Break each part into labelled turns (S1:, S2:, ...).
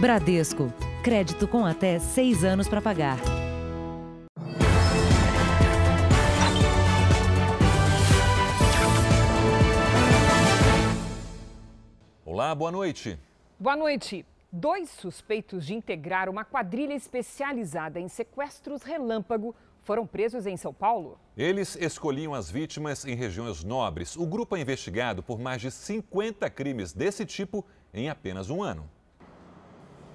S1: Bradesco. Crédito com até seis anos para pagar.
S2: Olá, boa noite.
S3: Boa noite. Dois suspeitos de integrar uma quadrilha especializada em sequestros relâmpago foram presos em São Paulo.
S2: Eles escolhiam as vítimas em regiões nobres. O grupo é investigado por mais de 50 crimes desse tipo em apenas um ano.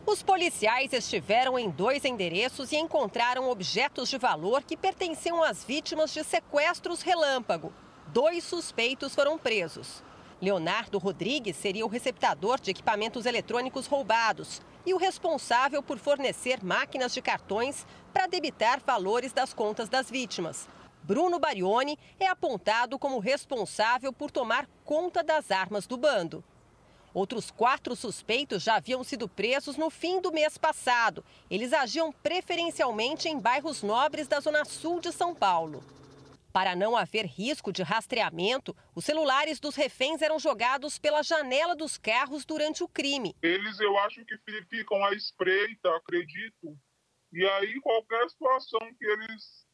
S4: Os policiais estiveram em dois endereços e encontraram objetos de valor que pertenciam às vítimas de sequestros relâmpago. Dois suspeitos foram presos. Leonardo Rodrigues seria o receptador de equipamentos eletrônicos roubados e o responsável por fornecer máquinas de cartões para debitar valores das contas das vítimas. Bruno Barioni é apontado como responsável por tomar conta das armas do bando. Outros quatro suspeitos já haviam sido presos no fim do mês passado. Eles agiam preferencialmente em bairros nobres da zona sul de São Paulo. Para não haver risco de rastreamento, os celulares dos reféns eram jogados pela janela dos carros durante o crime.
S5: Eles, eu acho que ficam à espreita, acredito. E aí, qualquer situação que eles,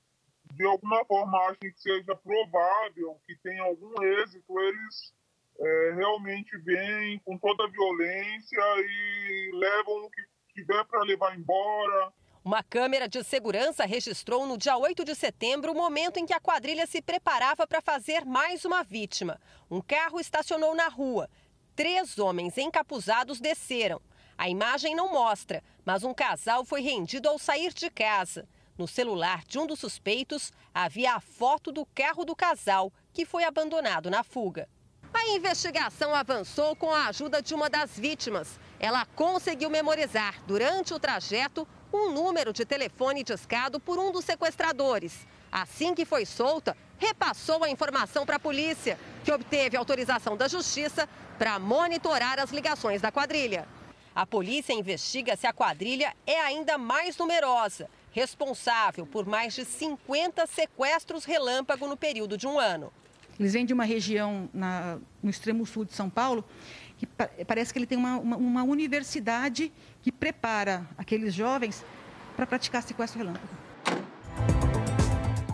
S5: de alguma forma, achem que seja provável, que tenha algum êxito, eles é, realmente vêm com toda a violência e levam o que tiver para levar embora.
S4: Uma câmera de segurança registrou no dia 8 de setembro o momento em que a quadrilha se preparava para fazer mais uma vítima. Um carro estacionou na rua. Três homens encapuzados desceram. A imagem não mostra, mas um casal foi rendido ao sair de casa. No celular de um dos suspeitos havia a foto do carro do casal, que foi abandonado na fuga. A investigação avançou com a ajuda de uma das vítimas. Ela conseguiu memorizar, durante o trajeto, um número de telefone discado por um dos sequestradores. Assim que foi solta, repassou a informação para a polícia, que obteve autorização da justiça para monitorar as ligações da quadrilha. A polícia investiga se a quadrilha é ainda mais numerosa, responsável por mais de 50 sequestros relâmpago no período de um ano.
S6: Eles vêm de uma região na, no extremo sul de São Paulo, que parece que ele tem uma, uma, uma universidade que prepara aqueles jovens para praticar sequestro relâmpago.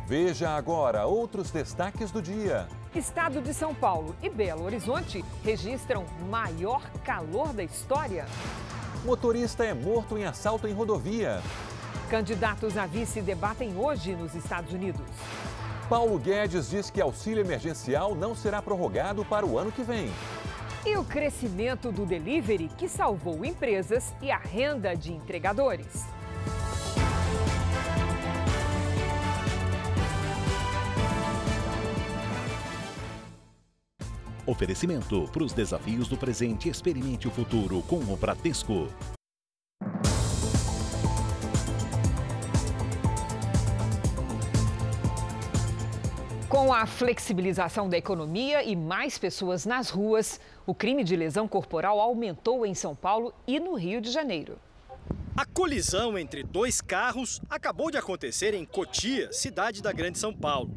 S2: Veja agora outros destaques do dia.
S3: Estado de São Paulo e Belo Horizonte registram maior calor da história.
S2: Motorista é morto em assalto em rodovia.
S3: Candidatos a vice debatem hoje nos Estados Unidos.
S2: Paulo Guedes diz que auxílio emergencial não será prorrogado para o ano que vem.
S3: E o crescimento do delivery que salvou empresas e a renda de entregadores.
S7: Oferecimento para os desafios do presente, experimente o futuro com o Bradesco.
S3: Com a flexibilização da economia e mais pessoas nas ruas, o crime de lesão corporal aumentou em São Paulo e no Rio de Janeiro.
S8: A colisão entre dois carros acabou de acontecer em Cotia, cidade da Grande São Paulo.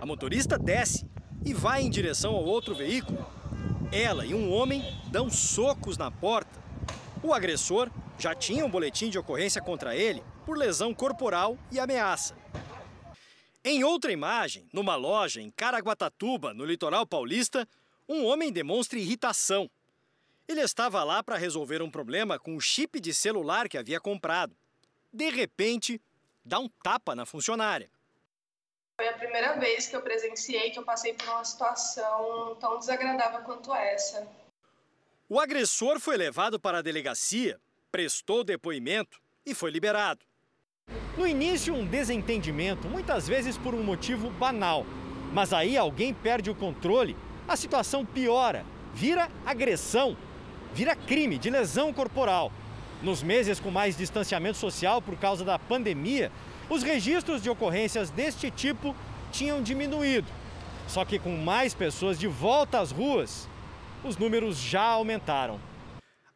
S8: A motorista desce e vai em direção ao outro veículo. Ela e um homem dão socos na porta. O agressor já tinha um boletim de ocorrência contra ele por lesão corporal e ameaça. Em outra imagem, numa loja em Caraguatatuba, no litoral paulista, um homem demonstra irritação. Ele estava lá para resolver um problema com o chip de celular que havia comprado. De repente, dá um tapa na funcionária.
S9: Foi a primeira vez que eu presenciei que eu passei por uma situação tão desagradável quanto essa.
S8: O agressor foi levado para a delegacia, prestou depoimento e foi liberado. No início, um desentendimento, muitas vezes por um motivo banal. Mas aí alguém perde o controle, a situação piora, vira agressão, vira crime de lesão corporal. Nos meses com mais distanciamento social por causa da pandemia, os registros de ocorrências deste tipo tinham diminuído. Só que com mais pessoas de volta às ruas, os números já aumentaram.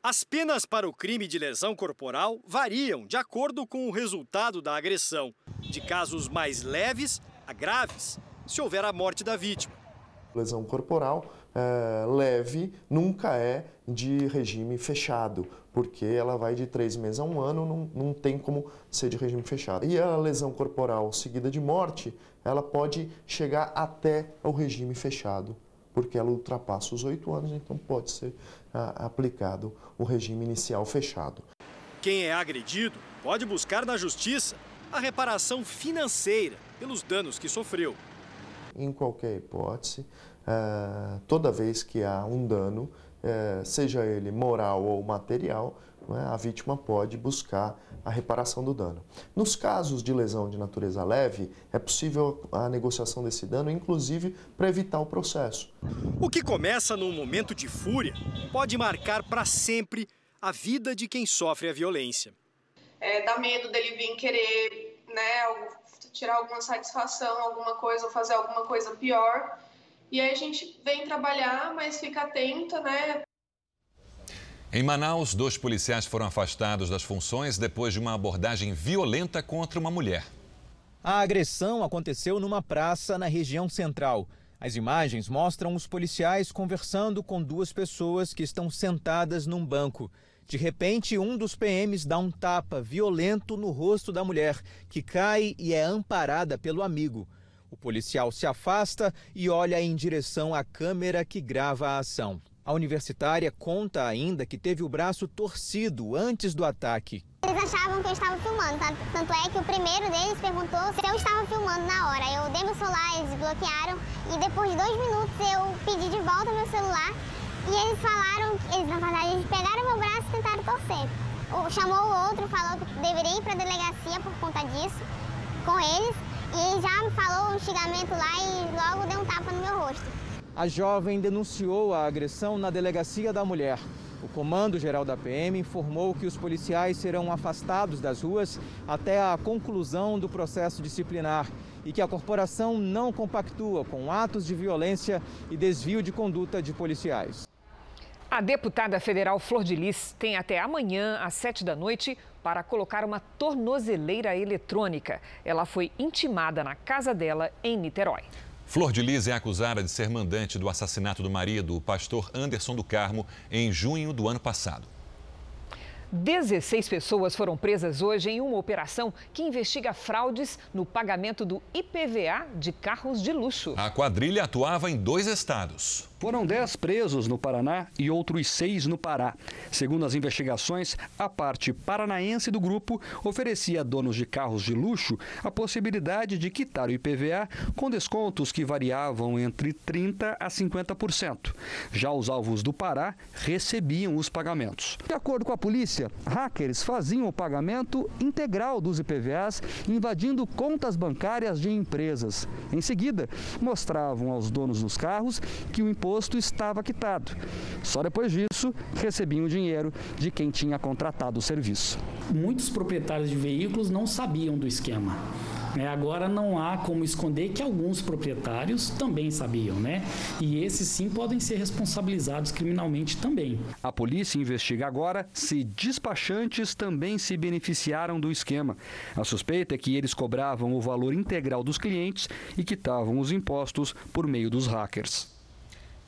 S8: As penas para o crime de lesão corporal variam de acordo com o resultado da agressão, de casos mais leves a graves, se houver a morte da vítima.
S10: Lesão corporal é, leve nunca é de regime fechado, porque ela vai de três meses a um ano, não, não tem como ser de regime fechado. E a lesão corporal seguida de morte, ela pode chegar até o regime fechado, porque ela ultrapassa os oito anos, então pode ser aplicado o regime inicial fechado.
S8: Quem é agredido pode buscar na justiça a reparação financeira pelos danos que sofreu.
S10: Em qualquer hipótese, eh, toda vez que há um dano, eh, seja ele moral ou material, a vítima pode buscar a reparação do dano. Nos casos de lesão de natureza leve, é possível a negociação desse dano, inclusive para evitar o processo.
S8: O que começa num momento de fúria pode marcar para sempre a vida de quem sofre a violência.
S9: É, dá medo dele vir querer né, tirar alguma satisfação, alguma coisa, ou fazer alguma coisa pior. E aí a gente vem trabalhar, mas fica atenta, né?
S2: Em Manaus, dois policiais foram afastados das funções depois de uma abordagem violenta contra uma mulher.
S11: A agressão aconteceu numa praça na região central. As imagens mostram os policiais conversando com duas pessoas que estão sentadas num banco. De repente, um dos PMs dá um tapa violento no rosto da mulher, que cai e é amparada pelo amigo. O policial se afasta e olha em direção à câmera que grava a ação. A universitária conta ainda que teve o braço torcido antes do ataque.
S12: Eles achavam que eu estava filmando, tanto é que o primeiro deles perguntou se eu estava filmando na hora. Eu dei meu celular, eles bloquearam e depois de dois minutos eu pedi de volta meu celular e eles falaram, eles na verdade eles pegaram meu braço e tentaram torcer. O, chamou o outro, falou que deveria ir para a delegacia por conta disso, com eles. E ele já me falou um xingamento lá e logo deu um tapa no meu rosto.
S11: A jovem denunciou a agressão na delegacia da mulher. O Comando Geral da PM informou que os policiais serão afastados das ruas até a conclusão do processo disciplinar e que a corporação não compactua com atos de violência e desvio de conduta de policiais.
S3: A deputada federal Flor de Lis tem até amanhã, às sete da noite, para colocar uma tornozeleira eletrônica. Ela foi intimada na casa dela em Niterói.
S2: Flor de Lis é acusada de ser mandante do assassinato do marido, o pastor Anderson do Carmo, em junho do ano passado.
S3: 16 pessoas foram presas hoje em uma operação que investiga fraudes no pagamento do IPVA de carros de luxo.
S2: A quadrilha atuava em dois estados.
S13: Foram 10 presos no Paraná e outros seis no Pará. Segundo as investigações, a parte paranaense do grupo oferecia a donos de carros de luxo a possibilidade de quitar o IPVA com descontos que variavam entre 30% a 50%. Já os alvos do Pará recebiam os pagamentos. De acordo com a polícia, hackers faziam o pagamento integral dos IPVAs, invadindo contas bancárias de empresas. Em seguida, mostravam aos donos dos carros que o imposto imposto estava quitado. Só depois disso recebiam o dinheiro de quem tinha contratado o serviço.
S14: Muitos proprietários de veículos não sabiam do esquema. Né? Agora não há como esconder que alguns proprietários também sabiam, né? E esses sim podem ser responsabilizados criminalmente também.
S13: A polícia investiga agora se despachantes também se beneficiaram do esquema. A suspeita é que eles cobravam o valor integral dos clientes e quitavam os impostos por meio dos hackers.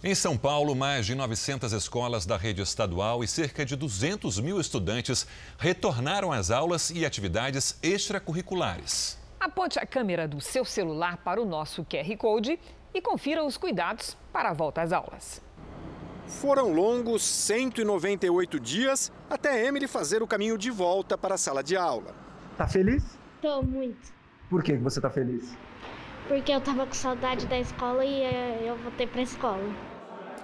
S2: Em São Paulo, mais de 900 escolas da rede estadual e cerca de 200 mil estudantes retornaram às aulas e atividades extracurriculares.
S3: Aponte a câmera do seu celular para o nosso QR Code e confira os cuidados para a volta às aulas.
S8: Foram longos 198 dias até Emily fazer o caminho de volta para a sala de aula.
S15: Tá feliz?
S16: Tô muito.
S15: Por que você tá feliz?
S16: Porque eu tava com saudade da escola e eh, eu voltei para a escola.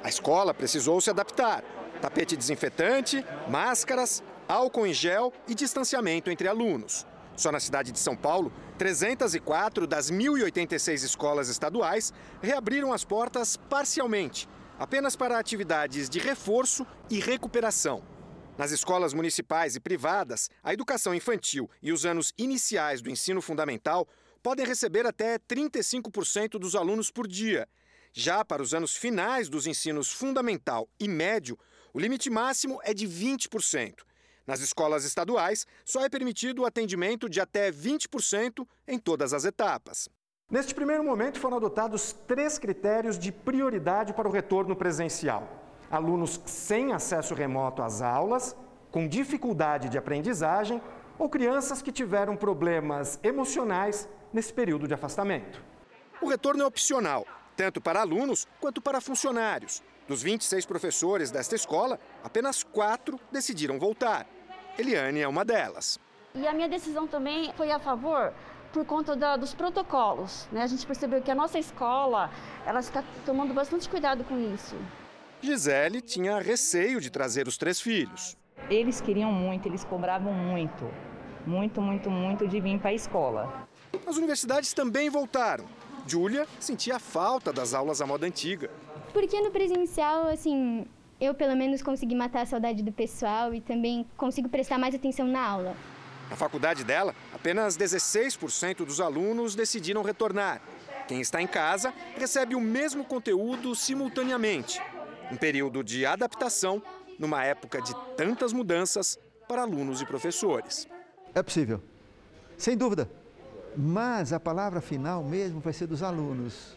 S8: A escola precisou se adaptar. Tapete desinfetante, máscaras, álcool em gel e distanciamento entre alunos. Só na cidade de São Paulo, 304 das 1.086 escolas estaduais reabriram as portas parcialmente, apenas para atividades de reforço e recuperação. Nas escolas municipais e privadas, a educação infantil e os anos iniciais do ensino fundamental podem receber até 35% dos alunos por dia. Já para os anos finais dos ensinos fundamental e médio, o limite máximo é de 20%. Nas escolas estaduais, só é permitido o atendimento de até 20% em todas as etapas.
S17: Neste primeiro momento foram adotados três critérios de prioridade para o retorno presencial: alunos sem acesso remoto às aulas, com dificuldade de aprendizagem ou crianças que tiveram problemas emocionais nesse período de afastamento. O retorno é opcional, tanto para alunos quanto para funcionários. Dos 26 professores desta escola, apenas quatro decidiram voltar. Eliane é uma delas.
S18: E a minha decisão também foi a favor por conta da, dos protocolos. Né? A gente percebeu que a nossa escola ela está tomando bastante cuidado com isso.
S17: Gisele tinha receio de trazer os três filhos.
S19: Eles queriam muito, eles cobravam muito, muito, muito, muito de vir para a escola.
S17: As universidades também voltaram. Júlia sentia falta das aulas à moda antiga.
S20: Porque no presencial, assim, eu pelo menos consegui matar a saudade do pessoal e também consigo prestar mais atenção na aula.
S17: Na faculdade dela, apenas 16% dos alunos decidiram retornar. Quem está em casa recebe o mesmo conteúdo simultaneamente. Um período de adaptação numa época de tantas mudanças para alunos e professores.
S21: É possível, sem dúvida. Mas a palavra final mesmo vai ser dos alunos.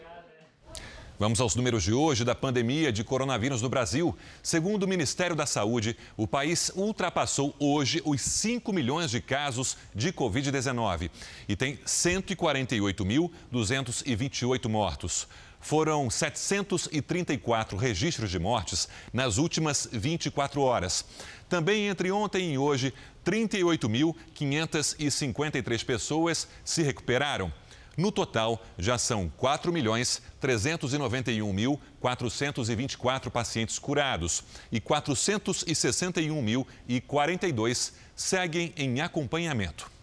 S2: Vamos aos números de hoje da pandemia de coronavírus no Brasil. Segundo o Ministério da Saúde, o país ultrapassou hoje os 5 milhões de casos de Covid-19 e tem 148.228 mortos. Foram 734 registros de mortes nas últimas 24 horas. Também entre ontem e hoje, 38.553 pessoas se recuperaram. No total, já são 4 milhões 391.424 pacientes curados e 461.042 seguem em acompanhamento.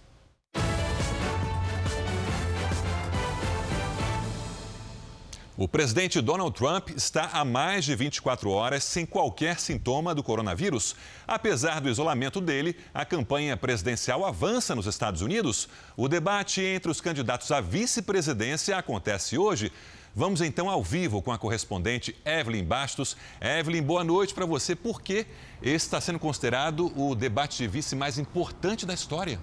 S2: O presidente Donald Trump está há mais de 24 horas sem qualquer sintoma do coronavírus. Apesar do isolamento dele, a campanha presidencial avança nos Estados Unidos. O debate entre os candidatos à vice-presidência acontece hoje. Vamos então ao vivo com a correspondente Evelyn Bastos. Evelyn, boa noite para você. Por que está sendo considerado o debate de vice mais importante da história?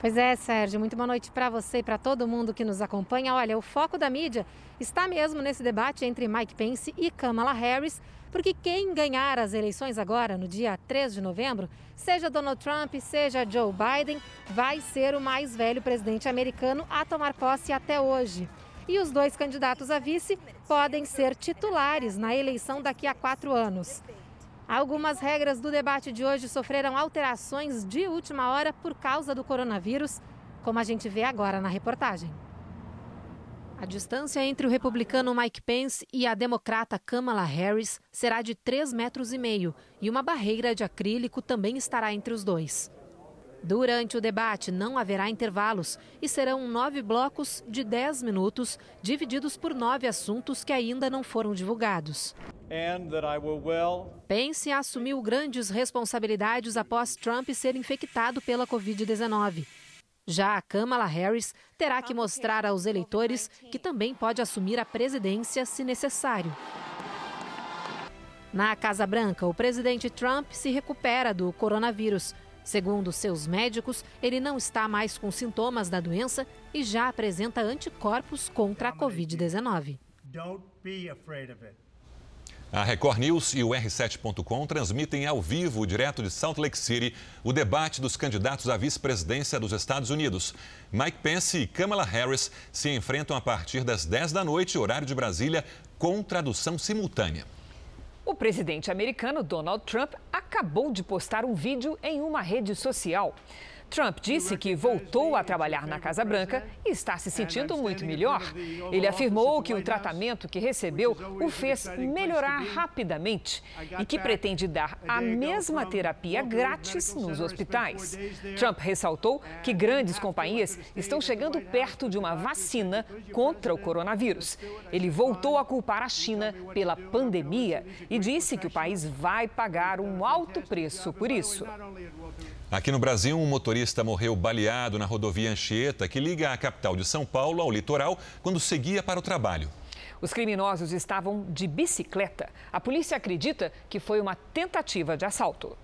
S22: Pois é, Sérgio, muito boa noite para você e para todo mundo que nos acompanha. Olha, o foco da mídia está mesmo nesse debate entre Mike Pence e Kamala Harris, porque quem ganhar as eleições agora, no dia 3 de novembro, seja Donald Trump, seja Joe Biden, vai ser o mais velho presidente americano a tomar posse até hoje. E os dois candidatos a vice podem ser titulares na eleição daqui a quatro anos. Algumas regras do debate de hoje sofreram alterações de última hora por causa do coronavírus, como a gente vê agora na reportagem. A distância entre o republicano Mike Pence e a democrata Kamala Harris será de 3,5 metros e meio e uma barreira de acrílico também estará entre os dois. Durante o debate não haverá intervalos e serão nove blocos de 10 minutos, divididos por nove assuntos que ainda não foram divulgados. Pence assumiu grandes responsabilidades após Trump ser infectado pela Covid-19. Já a Kamala Harris terá que mostrar aos eleitores que também pode assumir a presidência se necessário. Na Casa Branca, o presidente Trump se recupera do coronavírus. Segundo seus médicos, ele não está mais com sintomas da doença e já apresenta anticorpos contra a Covid-19.
S2: A Record News e o R7.com transmitem ao vivo, direto de Salt Lake City, o debate dos candidatos à vice-presidência dos Estados Unidos. Mike Pence e Kamala Harris se enfrentam a partir das 10 da noite, horário de Brasília, com tradução simultânea.
S3: O presidente americano Donald Trump acabou de postar um vídeo em uma rede social. Trump disse que voltou a trabalhar na Casa Branca e está se sentindo muito melhor. Ele afirmou que o tratamento que recebeu o fez melhorar rapidamente e que pretende dar a mesma terapia grátis nos hospitais. Trump ressaltou que grandes companhias estão chegando perto de uma vacina contra o coronavírus. Ele voltou a culpar a China pela pandemia e disse que o país vai pagar um alto preço por isso.
S2: Aqui no Brasil, um motorista morreu baleado na rodovia Anchieta, que liga a capital de São Paulo ao litoral, quando seguia para o trabalho.
S3: Os criminosos estavam de bicicleta. A polícia acredita que foi uma tentativa de assalto.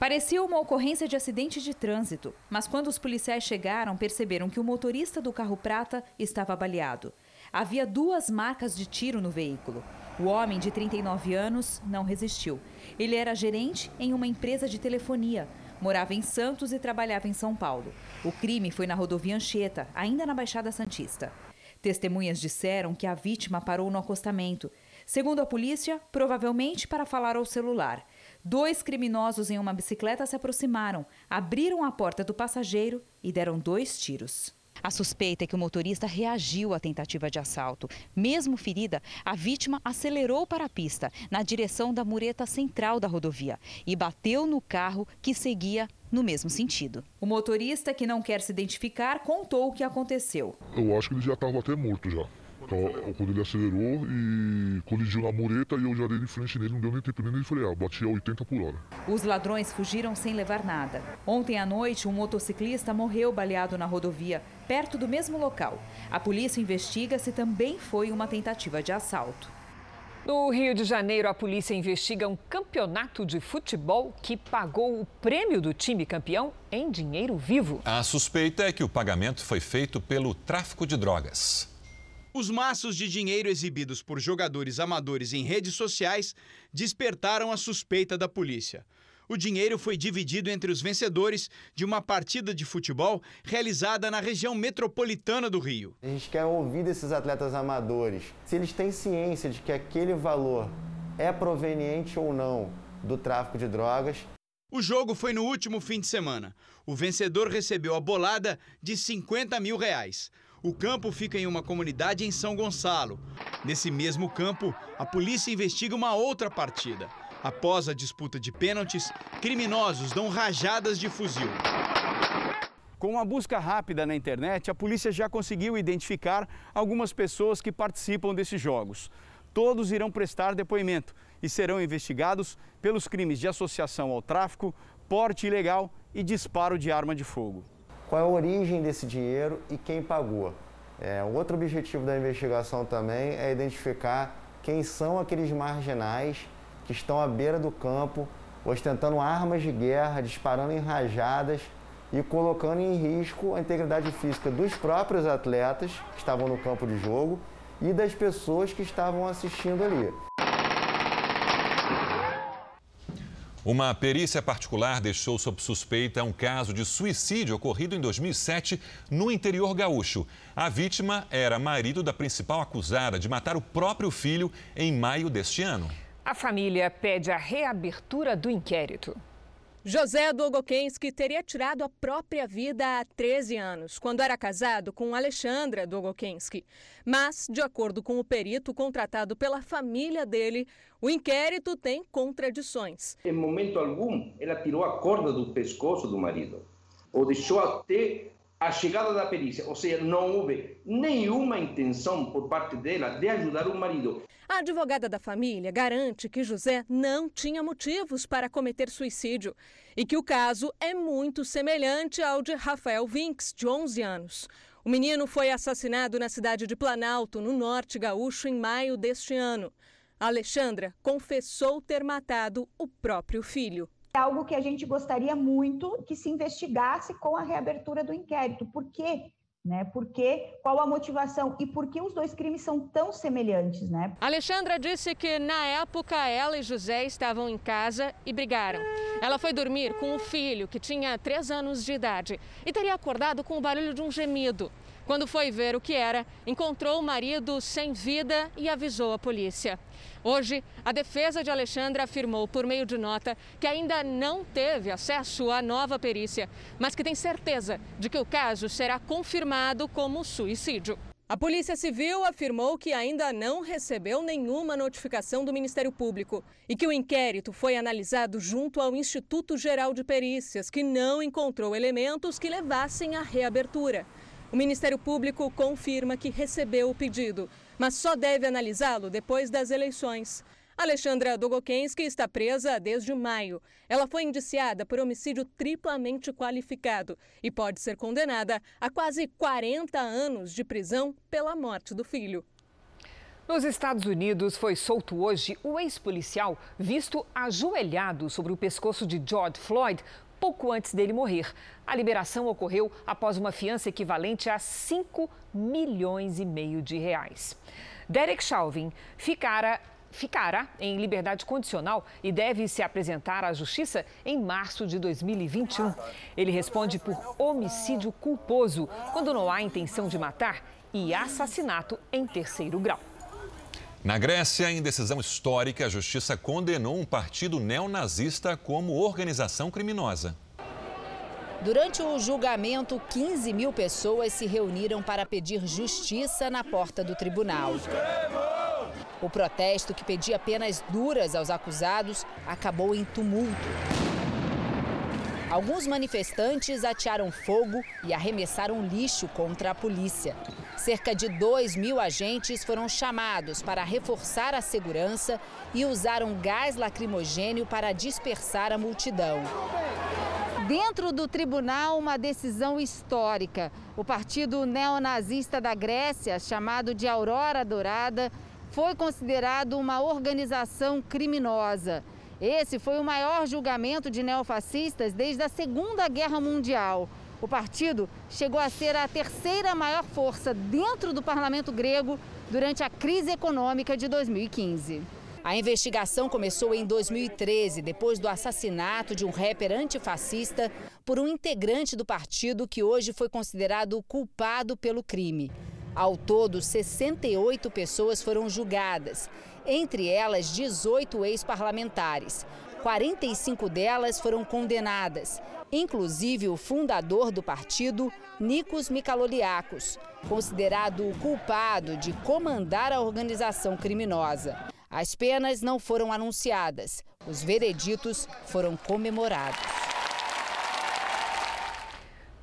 S23: Parecia uma ocorrência de acidente de trânsito, mas quando os policiais chegaram, perceberam que o motorista do carro prata estava baleado. Havia duas marcas de tiro no veículo. O homem, de 39 anos, não resistiu. Ele era gerente em uma empresa de telefonia, morava em Santos e trabalhava em São Paulo. O crime foi na rodovia Anchieta, ainda na Baixada Santista. Testemunhas disseram que a vítima parou no acostamento. Segundo a polícia, provavelmente para falar ao celular. Dois criminosos em uma bicicleta se aproximaram, abriram a porta do passageiro e deram dois tiros. A suspeita é que o motorista reagiu à tentativa de assalto. Mesmo ferida, a vítima acelerou para a pista, na direção da mureta central da rodovia, e bateu no carro que seguia no mesmo sentido. O motorista, que não quer se identificar, contou o que aconteceu.
S24: Eu acho que ele já estava até morto já. Então, quando ele acelerou e colidiu na mureta e eu já dei de frente nele, não deu nem tempo nem de frear, bati a 80 por hora.
S23: Os ladrões fugiram sem levar nada. Ontem à noite, um motociclista morreu baleado na rodovia, perto do mesmo local. A polícia investiga se também foi uma tentativa de assalto.
S3: No Rio de Janeiro, a polícia investiga um campeonato de futebol que pagou o prêmio do time campeão em dinheiro vivo.
S2: A suspeita é que o pagamento foi feito pelo tráfico de drogas.
S25: Os maços de dinheiro exibidos por jogadores amadores em redes sociais despertaram a suspeita da polícia. O dinheiro foi dividido entre os vencedores de uma partida de futebol realizada na região metropolitana do Rio.
S26: A gente quer ouvir desses atletas amadores se eles têm ciência de que aquele valor é proveniente ou não do tráfico de drogas.
S25: O jogo foi no último fim de semana. O vencedor recebeu a bolada de 50 mil reais. O campo fica em uma comunidade em São Gonçalo. Nesse mesmo campo, a polícia investiga uma outra partida. Após a disputa de pênaltis, criminosos dão rajadas de fuzil. Com uma busca rápida na internet, a polícia já conseguiu identificar algumas pessoas que participam desses jogos. Todos irão prestar depoimento e serão investigados pelos crimes de associação ao tráfico, porte ilegal e disparo de arma de fogo.
S26: Qual é a origem desse dinheiro e quem pagou? É, outro objetivo da investigação também é identificar quem são aqueles marginais que estão à beira do campo, ostentando armas de guerra, disparando em rajadas e colocando em risco a integridade física dos próprios atletas que estavam no campo de jogo e das pessoas que estavam assistindo ali.
S2: Uma perícia particular deixou sob suspeita um caso de suicídio ocorrido em 2007 no interior gaúcho. A vítima era marido da principal acusada de matar o próprio filho em maio deste ano.
S3: A família pede a reabertura do inquérito.
S27: José Dogokensky teria tirado a própria vida há 13 anos, quando era casado com Alexandra Dogokensky. Mas, de acordo com o perito contratado pela família dele, o inquérito tem contradições.
S28: Em momento algum, ela tirou a corda do pescoço do marido, ou deixou até a chegada da perícia, ou seja, não houve nenhuma intenção por parte dela de ajudar o marido.
S27: A advogada da família garante que José não tinha motivos para cometer suicídio e que o caso é muito semelhante ao de Rafael Vinks, de 11 anos. O menino foi assassinado na cidade de Planalto, no norte gaúcho, em maio deste ano. Alexandra confessou ter matado o próprio filho.
S29: É algo que a gente gostaria muito que se investigasse com a reabertura do inquérito. Por quê? Né? Por quê? Qual a motivação e por que os dois crimes são tão semelhantes, né?
S27: Alexandra disse que na época ela e José estavam em casa e brigaram. Ela foi dormir com o filho, que tinha três anos de idade, e teria acordado com o barulho de um gemido. Quando foi ver o que era, encontrou o marido sem vida e avisou a polícia. Hoje, a defesa de Alexandra afirmou por meio de nota que ainda não teve acesso à nova perícia, mas que tem certeza de que o caso será confirmado como suicídio. A Polícia Civil afirmou que ainda não recebeu nenhuma notificação do Ministério Público e que o inquérito foi analisado junto ao Instituto Geral de Perícias, que não encontrou elementos que levassem à reabertura. O Ministério Público confirma que recebeu o pedido, mas só deve analisá-lo depois das eleições. Alexandra Dogokensky está presa desde maio. Ela foi indiciada por homicídio triplamente qualificado e pode ser condenada a quase 40 anos de prisão pela morte do filho.
S3: Nos Estados Unidos foi solto hoje o ex-policial visto ajoelhado sobre o pescoço de George Floyd pouco antes dele morrer. A liberação ocorreu após uma fiança equivalente a 5 milhões e meio de reais. Derek Chauvin ficara ficará em liberdade condicional e deve se apresentar à Justiça em março de 2021. Ele responde por homicídio culposo, quando não há intenção de matar, e assassinato em terceiro grau.
S2: Na Grécia, em decisão histórica, a justiça condenou um partido neonazista como organização criminosa.
S30: Durante o julgamento, 15 mil pessoas se reuniram para pedir justiça na porta do tribunal. O protesto, que pedia penas duras aos acusados, acabou em tumulto. Alguns manifestantes atearam fogo e arremessaram lixo contra a polícia. Cerca de 2 mil agentes foram chamados para reforçar a segurança e usaram gás lacrimogênio para dispersar a multidão. Dentro do tribunal, uma decisão histórica. O partido neonazista da Grécia, chamado de Aurora Dourada, foi considerado uma organização criminosa. Esse foi o maior julgamento de neofascistas desde a Segunda Guerra Mundial. O partido chegou a ser a terceira maior força dentro do parlamento grego durante a crise econômica de 2015. A investigação começou em 2013, depois do assassinato de um rapper antifascista por um integrante do partido que hoje foi considerado culpado pelo crime. Ao todo, 68 pessoas foram julgadas, entre elas 18 ex-parlamentares. 45 delas foram condenadas, inclusive o fundador do partido, Nikos Mikaloliakos, considerado o culpado de comandar a organização criminosa. As penas não foram anunciadas, os vereditos foram comemorados.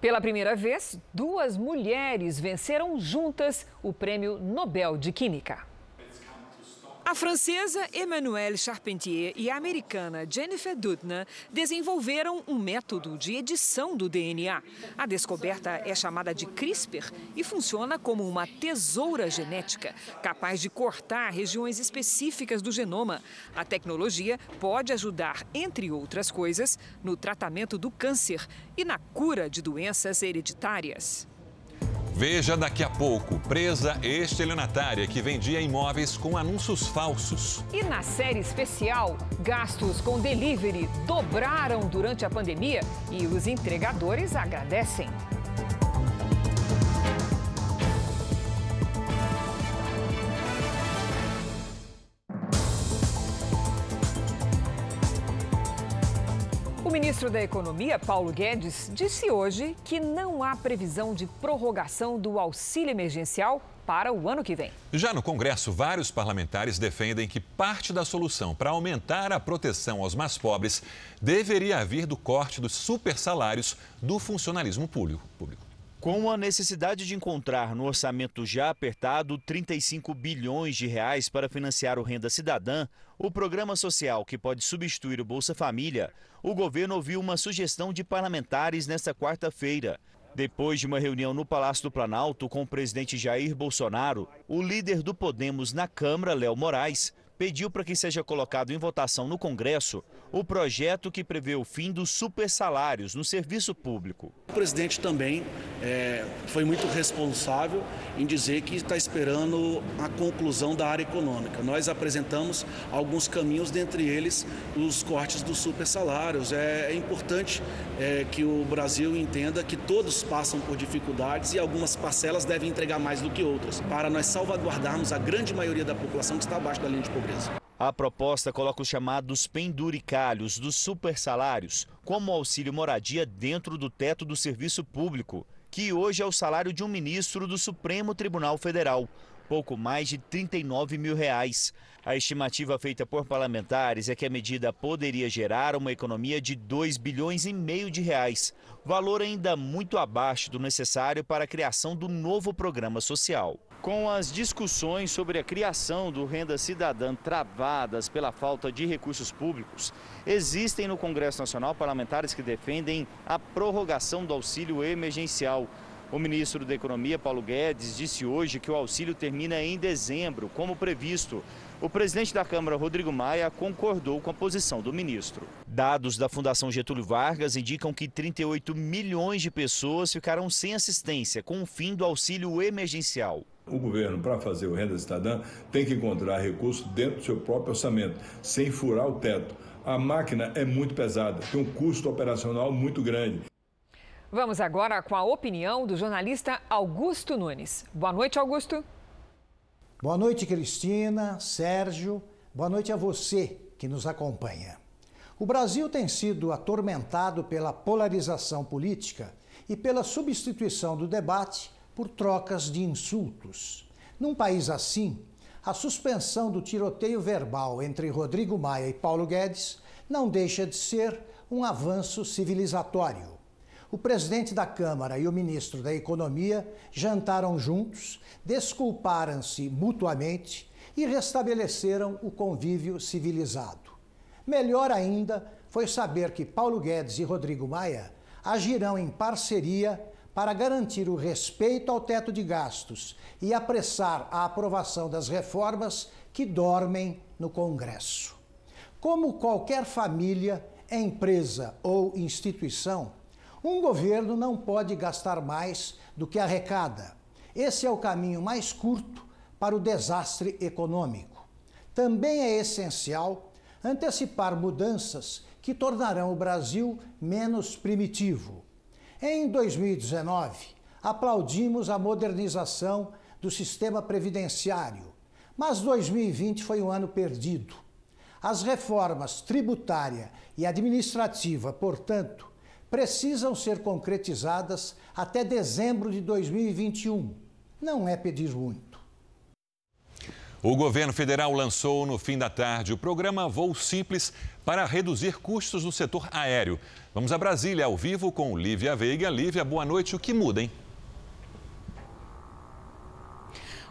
S3: Pela primeira vez, duas mulheres venceram juntas o Prêmio Nobel de Química.
S31: A francesa Emmanuelle Charpentier e a americana Jennifer Doudna desenvolveram um método de edição do DNA. A descoberta é chamada de CRISPR e funciona como uma tesoura genética, capaz de cortar regiões específicas do genoma. A tecnologia pode ajudar, entre outras coisas, no tratamento do câncer e na cura de doenças hereditárias.
S2: Veja daqui a pouco, presa estelionatária que vendia imóveis com anúncios falsos.
S3: E na série especial, gastos com delivery dobraram durante a pandemia e os entregadores agradecem. Ministro da Economia, Paulo Guedes, disse hoje que não há previsão de prorrogação do auxílio emergencial para o ano que vem.
S2: Já no Congresso, vários parlamentares defendem que parte da solução para aumentar a proteção aos mais pobres deveria vir do corte dos supersalários do funcionalismo público.
S32: Com a necessidade de encontrar no orçamento já apertado 35 bilhões de reais para financiar o Renda Cidadã, o programa social que pode substituir o Bolsa Família, o governo ouviu uma sugestão de parlamentares nesta quarta-feira. Depois de uma reunião no Palácio do Planalto com o presidente Jair Bolsonaro, o líder do Podemos na Câmara, Léo Moraes, pediu para que seja colocado em votação no Congresso o projeto que prevê o fim dos supersalários no serviço público.
S33: O presidente também é, foi muito responsável em dizer que está esperando a conclusão da área econômica. Nós apresentamos alguns caminhos, dentre eles os cortes dos supersalários. É, é importante é, que o Brasil entenda que todos passam por dificuldades e algumas parcelas devem entregar mais do que outras, para nós salvaguardarmos a grande maioria da população que está abaixo da linha de pobreza.
S32: A proposta coloca os chamados penduricalhos dos supersalários, como auxílio moradia dentro do teto do serviço público, que hoje é o salário de um ministro do Supremo Tribunal Federal, pouco mais de 39 mil reais. A estimativa feita por parlamentares é que a medida poderia gerar uma economia de 2 bilhões e meio de reais, valor ainda muito abaixo do necessário para a criação do novo programa social. Com as discussões sobre a criação do Renda Cidadã travadas pela falta de recursos públicos, existem no Congresso Nacional parlamentares que defendem a prorrogação do auxílio emergencial.
S34: O ministro da Economia, Paulo Guedes, disse hoje que o auxílio termina em dezembro, como previsto. O presidente da Câmara, Rodrigo Maia, concordou com a posição do ministro. Dados da Fundação Getúlio Vargas indicam que 38 milhões de pessoas ficaram sem assistência com o fim do auxílio emergencial.
S35: O governo, para fazer o Renda Cidadã, tem que encontrar recursos dentro do seu próprio orçamento, sem furar o teto. A máquina é muito pesada, tem um custo operacional muito grande.
S3: Vamos agora com a opinião do jornalista Augusto Nunes. Boa noite, Augusto.
S36: Boa noite, Cristina, Sérgio. Boa noite a você que nos acompanha. O Brasil tem sido atormentado pela polarização política e pela substituição do debate por trocas de insultos. Num país assim, a suspensão do tiroteio verbal entre Rodrigo Maia e Paulo Guedes não deixa de ser um avanço civilizatório. O presidente da Câmara e o ministro da Economia jantaram juntos, desculparam-se mutuamente e restabeleceram o convívio civilizado. Melhor ainda foi saber que Paulo Guedes e Rodrigo Maia agirão em parceria para garantir o respeito ao teto de gastos e apressar a aprovação das reformas que dormem no Congresso. Como qualquer família, empresa ou instituição, um governo não pode gastar mais do que arrecada. Esse é o caminho mais curto para o desastre econômico. Também é essencial antecipar mudanças que tornarão o Brasil menos primitivo em 2019, aplaudimos a modernização do sistema previdenciário, mas 2020 foi um ano perdido. As reformas tributária e administrativa, portanto, precisam ser concretizadas até dezembro de 2021. Não é pedir muito.
S2: O governo federal lançou no fim da tarde o programa Voo Simples para reduzir custos no setor aéreo. Vamos a Brasília ao vivo com Lívia Veiga. Lívia, boa noite. O que muda, hein?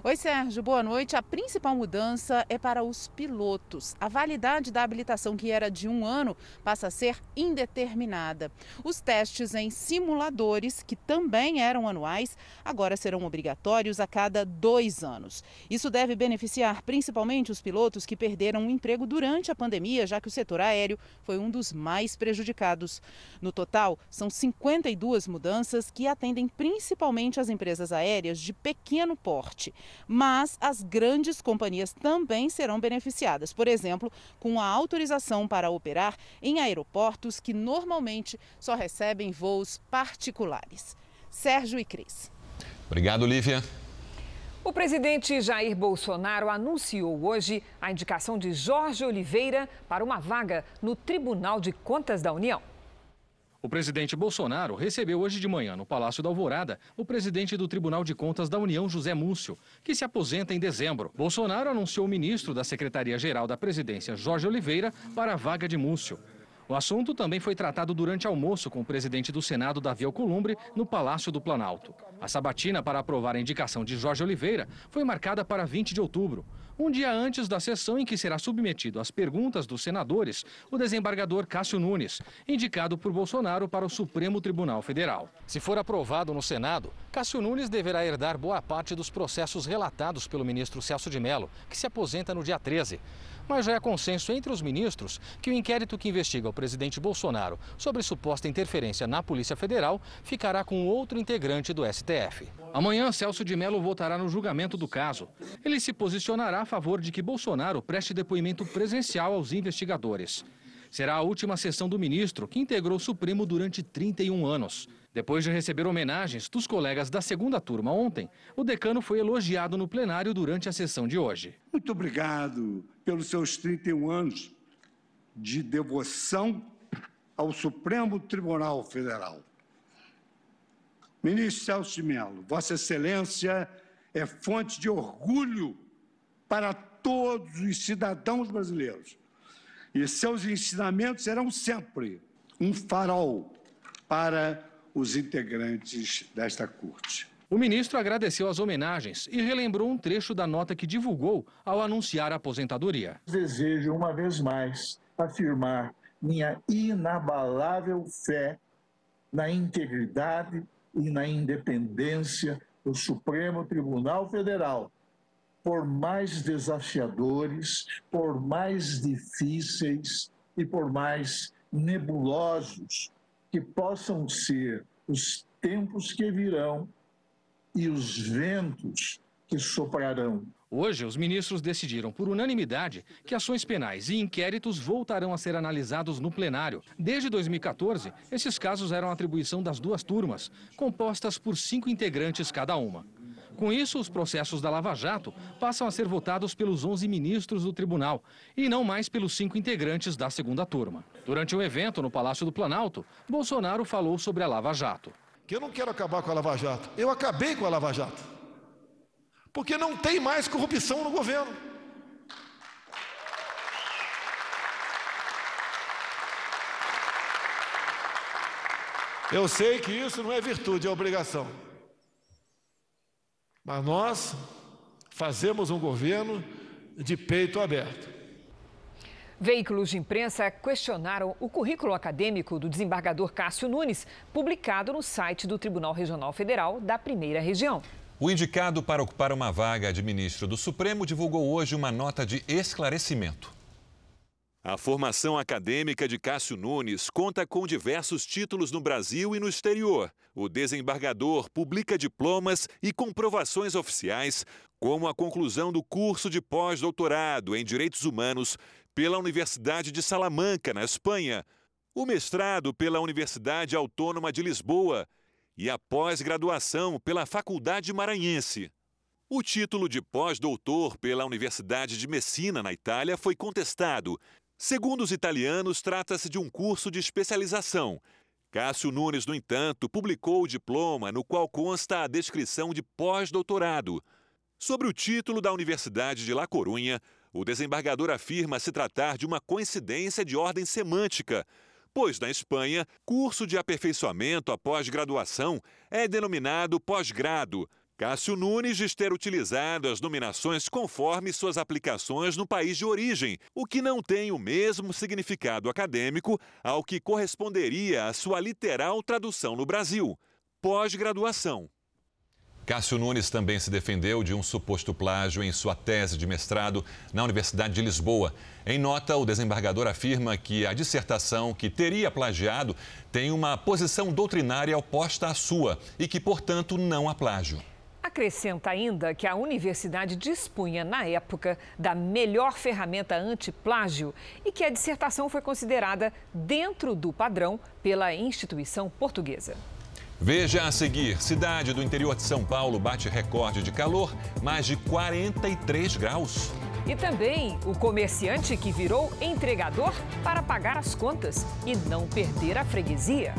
S37: Oi, Sérgio, boa noite. A principal mudança é para os pilotos. A validade da habilitação, que era de um ano, passa a ser indeterminada. Os testes em simuladores, que também eram anuais, agora serão obrigatórios a cada dois anos. Isso deve beneficiar principalmente os pilotos que perderam o emprego durante a pandemia, já que o setor aéreo foi um dos mais prejudicados. No total, são 52 mudanças que atendem principalmente as empresas aéreas de pequeno porte mas as grandes companhias também serão beneficiadas, por exemplo, com a autorização para operar em aeroportos que normalmente só recebem voos particulares. Sérgio e Cris.
S2: Obrigado, Lívia.
S3: O presidente Jair Bolsonaro anunciou hoje a indicação de Jorge Oliveira para uma vaga no Tribunal de Contas da União.
S38: O presidente Bolsonaro recebeu hoje de manhã, no Palácio da Alvorada, o presidente do Tribunal de Contas da União, José Múcio, que se aposenta em dezembro. Bolsonaro anunciou o ministro da Secretaria-Geral da Presidência, Jorge Oliveira, para a vaga de Múcio. O assunto também foi tratado durante almoço com o presidente do Senado, Davi Alcolumbre, no Palácio do Planalto. A sabatina para aprovar a indicação de Jorge Oliveira foi marcada para 20 de outubro um dia antes da sessão em que será submetido às perguntas dos senadores o desembargador Cássio Nunes, indicado por Bolsonaro para o Supremo Tribunal Federal. Se for aprovado no Senado, Cássio Nunes deverá herdar boa parte dos processos relatados pelo ministro Celso de Mello, que se aposenta no dia 13 mas já é consenso entre os ministros que o inquérito que investiga o presidente Bolsonaro sobre suposta interferência na Polícia Federal ficará com outro integrante do STF. Amanhã, Celso de Mello votará no julgamento do caso. Ele se posicionará a favor de que Bolsonaro preste depoimento presencial aos investigadores. Será a última sessão do ministro, que integrou o Supremo durante 31 anos. Depois de receber homenagens dos colegas da segunda turma ontem, o decano foi elogiado no plenário durante a sessão de hoje.
S39: Muito obrigado pelos seus 31 anos de devoção ao Supremo Tribunal Federal. Ministro Celso de Mello, Vossa Excelência é fonte de orgulho para todos os cidadãos brasileiros. E seus ensinamentos serão sempre um farol para os integrantes desta corte.
S38: O ministro agradeceu as homenagens e relembrou um trecho da nota que divulgou ao anunciar a aposentadoria.
S33: Desejo uma vez mais afirmar minha inabalável fé na integridade e na independência do Supremo Tribunal Federal, por mais desafiadores, por mais difíceis e por mais nebulosos que possam ser os tempos que virão e os ventos que soprarão.
S38: Hoje, os ministros decidiram por unanimidade que ações penais e inquéritos voltarão a ser analisados no plenário. Desde 2014, esses casos eram atribuição das duas turmas, compostas por cinco integrantes cada uma. Com isso, os processos da Lava Jato passam a ser votados pelos 11 ministros do tribunal e não mais pelos cinco integrantes da segunda turma. Durante um evento no Palácio do Planalto, Bolsonaro falou sobre a Lava Jato.
S40: Que eu não quero acabar com a Lava Jato. Eu acabei com a Lava Jato. Porque não tem mais corrupção no governo. Eu sei que isso não é virtude, é obrigação. Mas nós fazemos um governo de peito aberto.
S3: Veículos de imprensa questionaram o currículo acadêmico do desembargador Cássio Nunes, publicado no site do Tribunal Regional Federal da Primeira Região.
S2: O indicado para ocupar uma vaga de ministro do Supremo divulgou hoje uma nota de esclarecimento. A formação acadêmica de Cássio Nunes conta com diversos títulos no Brasil e no exterior. O desembargador publica diplomas e comprovações oficiais, como a conclusão do curso de pós-doutorado em Direitos Humanos pela Universidade de Salamanca, na Espanha, o mestrado pela Universidade Autônoma de Lisboa e a pós-graduação pela Faculdade Maranhense. O título de pós-doutor pela Universidade de Messina, na Itália, foi contestado Segundo os italianos, trata-se de um curso de especialização. Cássio Nunes, no entanto, publicou o diploma no qual consta a descrição de pós-doutorado. Sobre o título da Universidade de La Corunha, o desembargador afirma se tratar de uma coincidência de ordem semântica, pois na Espanha, curso de aperfeiçoamento após graduação é denominado pós-grado, Cássio Nunes diz ter utilizado as nominações conforme suas aplicações no país de origem, o que não tem o mesmo significado acadêmico ao que corresponderia a sua literal tradução no Brasil. Pós-graduação. Cássio Nunes também se defendeu de um suposto plágio em sua tese de mestrado na Universidade de Lisboa. Em nota, o desembargador afirma que a dissertação que teria plagiado tem uma posição doutrinária oposta à sua e que, portanto, não há plágio.
S3: Acrescenta ainda que a universidade dispunha, na época, da melhor ferramenta anti-plágio e que a dissertação foi considerada dentro do padrão pela instituição portuguesa.
S2: Veja a seguir: cidade do interior de São Paulo bate recorde de calor, mais de 43 graus.
S3: E também o comerciante que virou entregador para pagar as contas e não perder a freguesia.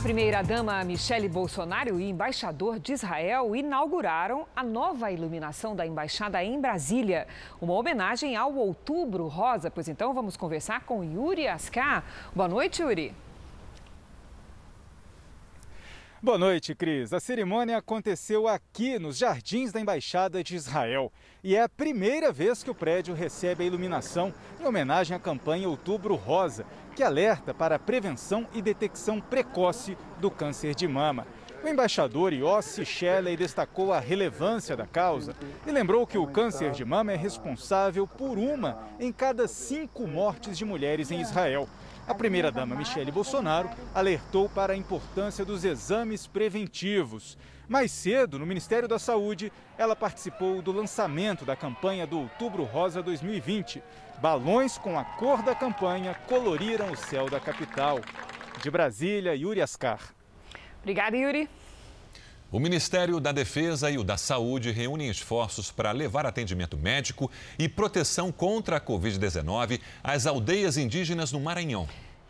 S3: Primeira-dama Michele Bolsonaro e embaixador de Israel inauguraram a nova iluminação da embaixada em Brasília, uma homenagem ao Outubro Rosa. Pois então vamos conversar com Yuri Ascar. Boa noite, Yuri.
S41: Boa noite, Cris. A cerimônia aconteceu aqui nos jardins da Embaixada de Israel e é a primeira vez que o prédio recebe a iluminação em homenagem à campanha Outubro Rosa, que alerta para a prevenção e detecção precoce do câncer de mama. O embaixador Yossi Shelley destacou a relevância da causa e lembrou que o câncer de mama é responsável por uma em cada cinco mortes de mulheres em Israel. A primeira-dama Michele Bolsonaro alertou para a importância dos exames preventivos. Mais cedo, no Ministério da Saúde, ela participou do lançamento da campanha do Outubro Rosa 2020. Balões com a cor da campanha coloriram o céu da capital. De Brasília, Yuri Ascar.
S3: Obrigada, Yuri.
S2: O Ministério da Defesa e o da Saúde reúnem esforços para levar atendimento médico e proteção contra a Covid-19 às aldeias indígenas no Maranhão.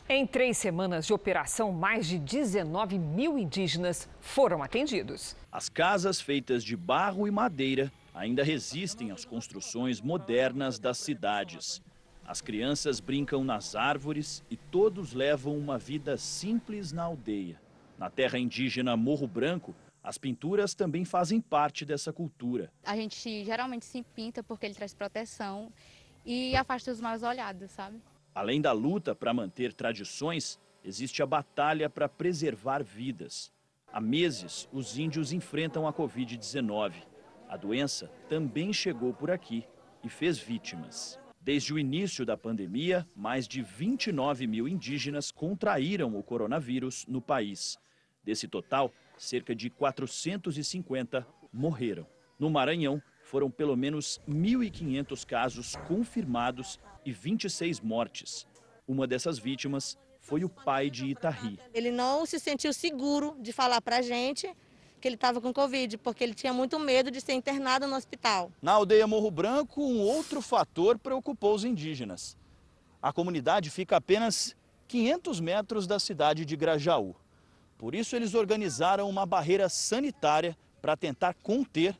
S3: Em três semanas de operação, mais de 19 mil indígenas foram atendidos.
S34: As casas feitas de barro e madeira ainda resistem às construções modernas das cidades. As crianças brincam nas árvores e todos levam uma vida simples na aldeia. Na terra indígena Morro Branco, As pinturas também fazem parte dessa cultura.
S42: A gente geralmente se pinta porque ele traz proteção e afasta os maus olhados, sabe?
S34: Além da luta para manter tradições, existe a batalha para preservar vidas. Há meses, os índios enfrentam a Covid-19. A doença também chegou por aqui e fez vítimas. Desde o início da pandemia, mais de 29 mil indígenas contraíram o coronavírus no país. Desse total, cerca de 450 morreram. No Maranhão, foram pelo menos 1.500 casos confirmados e 26 mortes. Uma dessas vítimas foi o pai de Itarri.
S43: Ele não se sentiu seguro de falar para a gente que ele estava com Covid, porque ele tinha muito medo de ser internado no hospital.
S34: Na aldeia Morro Branco, um outro fator preocupou os indígenas. A comunidade fica a apenas 500 metros da cidade de Grajaú. Por isso, eles organizaram uma barreira sanitária para tentar conter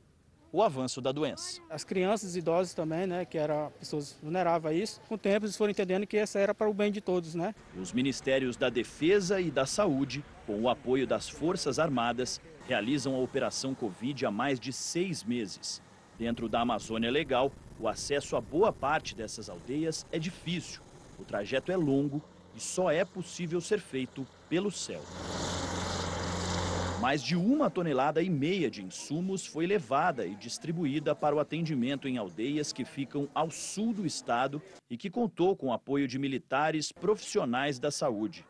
S34: o avanço da doença.
S44: As crianças e idosos também, né, que eram pessoas vulneráveis a isso, com o tempo eles foram entendendo que essa era para o bem de todos, né?
S34: Os ministérios da Defesa e da Saúde, com o apoio das Forças Armadas, realizam a Operação Covid há mais de seis meses. Dentro da Amazônia Legal, o acesso a boa parte dessas aldeias é difícil. O trajeto é longo e só é possível ser feito pelo céu. Mais de uma tonelada e meia de insumos foi levada e distribuída para o atendimento em aldeias que ficam ao sul do estado e que contou com o apoio de militares profissionais da saúde.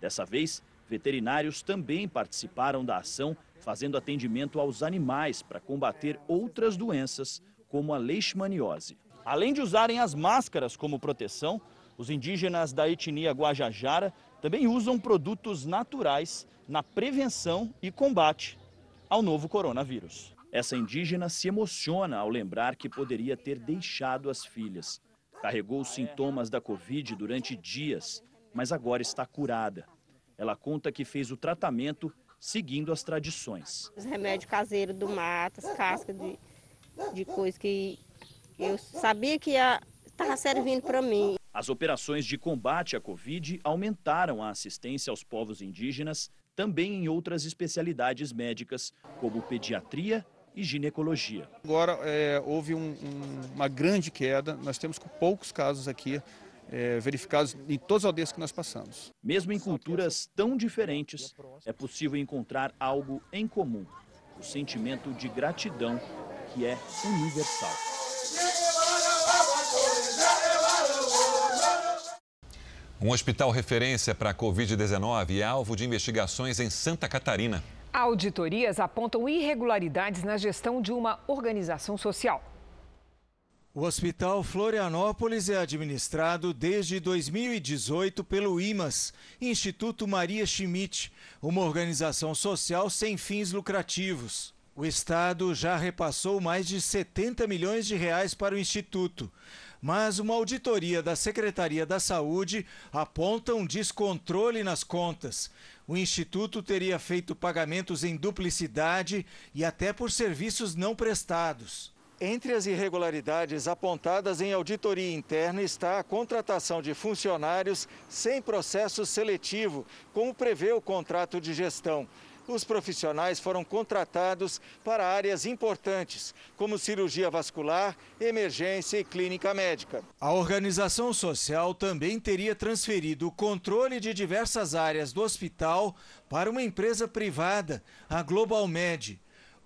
S34: Dessa vez, veterinários também participaram da ação, fazendo atendimento aos animais para combater outras doenças, como a leishmaniose. Além de usarem as máscaras como proteção, os indígenas da etnia Guajajara também usam produtos naturais na prevenção e combate ao novo coronavírus. Essa indígena se emociona ao lembrar que poderia ter deixado as filhas. Carregou os sintomas da Covid durante dias, mas agora está curada. Ela conta que fez o tratamento seguindo as tradições.
S43: Os remédios caseiros do mato, as cascas de, de coisa que eu sabia que estava servindo para mim.
S34: As operações de combate à Covid aumentaram a assistência aos povos indígenas também em outras especialidades médicas, como pediatria e ginecologia.
S45: Agora é, houve um, um, uma grande queda, nós temos poucos casos aqui é, verificados em todas as aldeias que nós passamos.
S34: Mesmo em culturas tão diferentes, é possível encontrar algo em comum: o sentimento de gratidão que é universal.
S2: Um hospital referência para a Covid-19 é alvo de investigações em Santa Catarina.
S3: Auditorias apontam irregularidades na gestão de uma organização social.
S46: O Hospital Florianópolis é administrado desde 2018 pelo IMAS, Instituto Maria Schmidt, uma organização social sem fins lucrativos. O Estado já repassou mais de 70 milhões de reais para o Instituto mas uma auditoria da Secretaria da Saúde aponta um descontrole nas contas. O Instituto teria feito pagamentos em duplicidade e até por serviços não prestados. Entre as irregularidades apontadas em auditoria interna está a contratação de funcionários sem processo seletivo, como prevê o contrato de gestão os profissionais foram contratados para áreas importantes, como cirurgia vascular, emergência e clínica médica. A organização social também teria transferido o controle de diversas áreas do hospital para uma empresa privada, a Globalmed.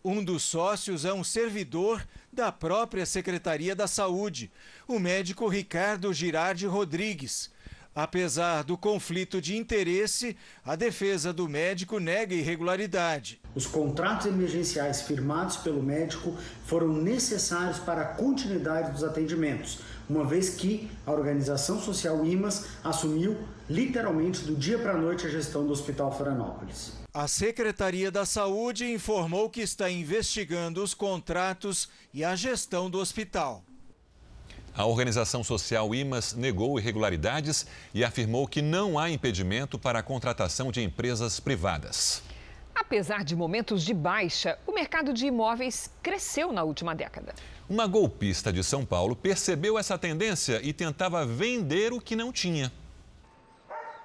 S46: Um dos sócios é um servidor da própria Secretaria da Saúde, o médico Ricardo Girardi Rodrigues. Apesar do conflito de interesse, a defesa do médico nega irregularidade.
S47: Os contratos emergenciais firmados pelo médico foram necessários para a continuidade dos atendimentos, uma vez que a organização social IMAS assumiu literalmente do dia para a noite a gestão do Hospital Florianópolis.
S46: A Secretaria da Saúde informou que está investigando os contratos e a gestão do hospital.
S2: A organização social IMAS negou irregularidades e afirmou que não há impedimento para a contratação de empresas privadas.
S3: Apesar de momentos de baixa, o mercado de imóveis cresceu na última década.
S2: Uma golpista de São Paulo percebeu essa tendência e tentava vender o que não tinha.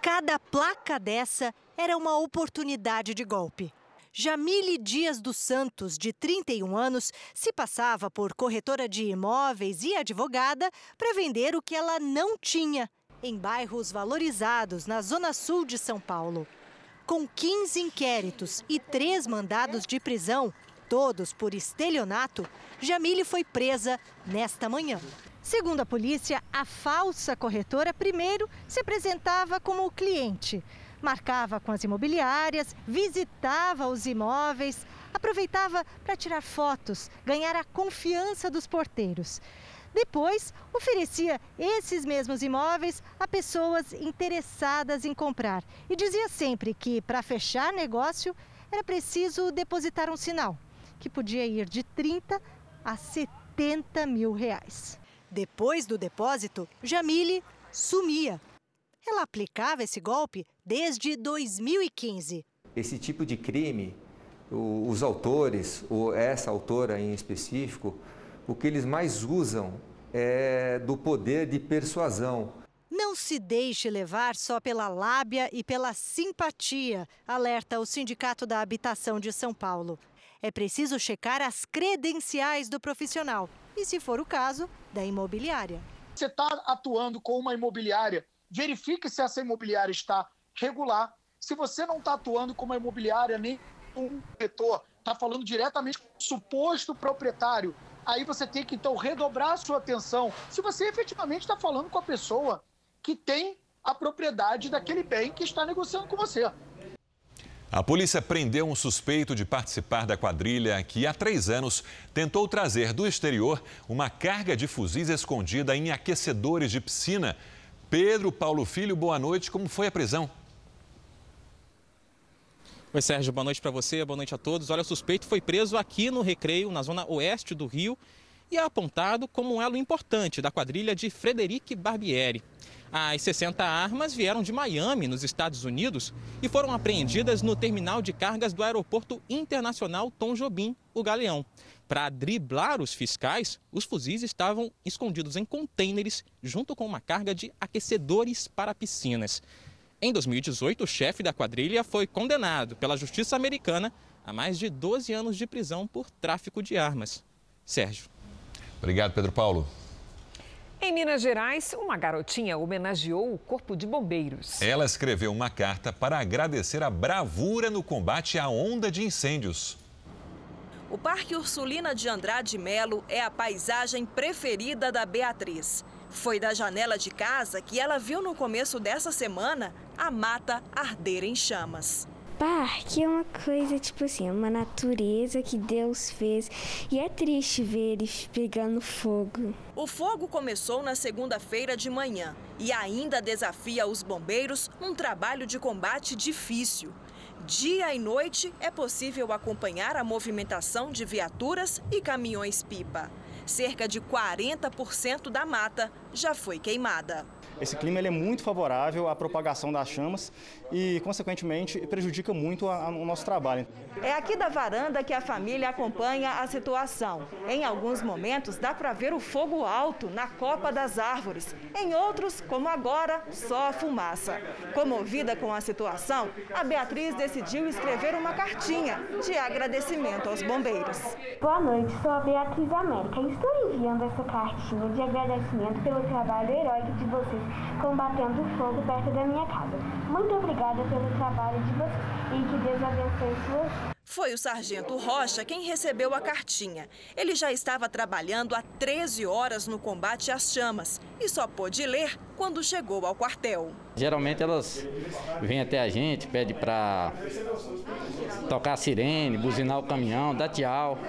S48: Cada placa dessa era uma oportunidade de golpe.
S49: Jamile Dias dos Santos, de 31 anos, se passava por corretora de imóveis e advogada para vender o que ela não tinha em bairros valorizados na zona sul de São Paulo. Com 15 inquéritos e três mandados de prisão, todos por estelionato, Jamile foi presa nesta manhã. Segundo a polícia, a falsa corretora primeiro se apresentava como cliente, marcava com as imobiliárias, visitava os imóveis, aproveitava para tirar fotos, ganhar a confiança dos porteiros. Depois, oferecia esses mesmos imóveis a pessoas interessadas em comprar e dizia sempre que, para fechar negócio, era preciso depositar um sinal, que podia ir de 30 a 70 mil reais. Depois do depósito, Jamile sumia. Ela aplicava esse golpe desde 2015.
S48: Esse tipo de crime, os autores, ou essa autora em específico, o que eles mais usam é do poder de persuasão.
S49: Não se deixe levar só pela lábia e pela simpatia, alerta o Sindicato da Habitação de São Paulo. É preciso checar as credenciais do profissional e, se for o caso, da imobiliária.
S50: Você está atuando com uma imobiliária, verifique se essa imobiliária está regular. Se você não está atuando com uma imobiliária nem um corretor, está falando diretamente com o suposto proprietário, aí você tem que então redobrar a sua atenção. Se você efetivamente está falando com a pessoa que tem a propriedade daquele bem que está negociando com você.
S2: A polícia prendeu um suspeito de participar da quadrilha que, há três anos, tentou trazer do exterior uma carga de fuzis escondida em aquecedores de piscina. Pedro Paulo Filho, boa noite. Como foi a prisão?
S51: Oi, Sérgio, boa noite para você, boa noite a todos. Olha, o suspeito foi preso aqui no Recreio, na zona oeste do Rio, e é apontado como um elo importante da quadrilha de Frederic Barbieri. As 60 armas vieram de Miami, nos Estados Unidos, e foram apreendidas no terminal de cargas do Aeroporto Internacional Tom Jobim, o Galeão. Para driblar os fiscais, os fuzis estavam escondidos em contêineres junto com uma carga de aquecedores para piscinas. Em 2018, o chefe da quadrilha foi condenado pela justiça americana a mais de 12 anos de prisão por tráfico de armas. Sérgio.
S2: Obrigado, Pedro Paulo.
S3: Em Minas Gerais, uma garotinha homenageou o Corpo de Bombeiros.
S2: Ela escreveu uma carta para agradecer a bravura no combate à onda de incêndios.
S52: O Parque Ursulina de Andrade Melo é a paisagem preferida da Beatriz. Foi da janela de casa que ela viu no começo dessa semana a mata arder em chamas
S53: parque é uma coisa tipo assim, uma natureza que Deus fez e é triste ver ele pegando fogo.
S52: O fogo começou na segunda-feira de manhã e ainda desafia os bombeiros um trabalho de combate difícil. Dia e noite é possível acompanhar a movimentação de viaturas e caminhões-pipa. Cerca de 40% da mata já foi queimada.
S54: Esse clima ele é muito favorável à propagação das chamas e, consequentemente, prejudica muito a, a, o nosso trabalho.
S52: É aqui da varanda que a família acompanha a situação. Em alguns momentos, dá para ver o fogo alto na copa das árvores. Em outros, como agora, só a fumaça. Comovida com a situação, a Beatriz decidiu escrever uma cartinha de agradecimento aos bombeiros.
S53: Boa noite, sou a Beatriz América e estou enviando essa cartinha de agradecimento pelo trabalho heróico de vocês combatendo o fogo perto da minha casa. Muito obrigada pelo trabalho de vocês e que Deus abençoe suas
S52: foi o sargento Rocha quem recebeu a cartinha. Ele já estava trabalhando há 13 horas no combate às chamas e só pôde ler quando chegou ao quartel.
S55: Geralmente elas vêm até a gente, pede para tocar a sirene, buzinar o caminhão, dar tchau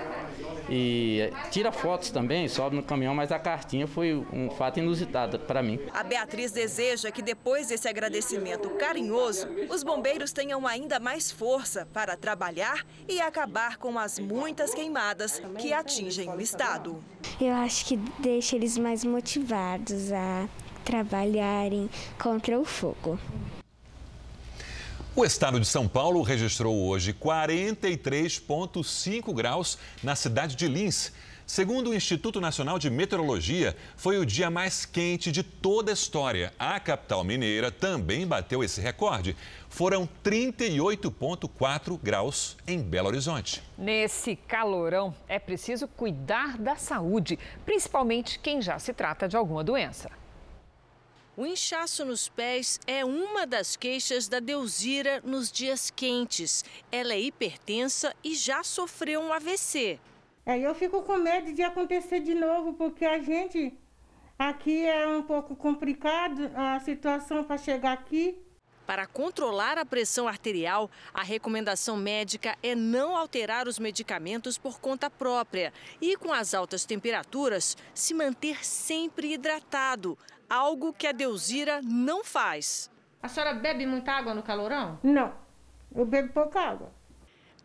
S55: e tira fotos também, sobe no caminhão, mas a cartinha foi um fato inusitado para mim.
S52: A Beatriz deseja que depois desse agradecimento carinhoso, os bombeiros tenham ainda mais força para trabalhar e acabar com as muitas queimadas que atingem o estado.
S53: Eu acho que deixa eles mais motivados a trabalharem contra o fogo.
S2: O estado de São Paulo registrou hoje 43,5 graus na cidade de Lins. Segundo o Instituto Nacional de Meteorologia, foi o dia mais quente de toda a história. A capital mineira também bateu esse recorde. Foram 38,4 graus em Belo Horizonte.
S3: Nesse calorão, é preciso cuidar da saúde, principalmente quem já se trata de alguma doença.
S56: O inchaço nos pés é uma das queixas da Deusira nos dias quentes. Ela é hipertensa e já sofreu um AVC.
S57: Aí eu fico com medo de acontecer de novo, porque a gente aqui é um pouco complicado a situação para chegar aqui.
S56: Para controlar a pressão arterial, a recomendação médica é não alterar os medicamentos por conta própria e, com as altas temperaturas, se manter sempre hidratado, algo que a Deusira não faz.
S58: A senhora bebe muita água no calorão?
S57: Não, eu bebo pouca água.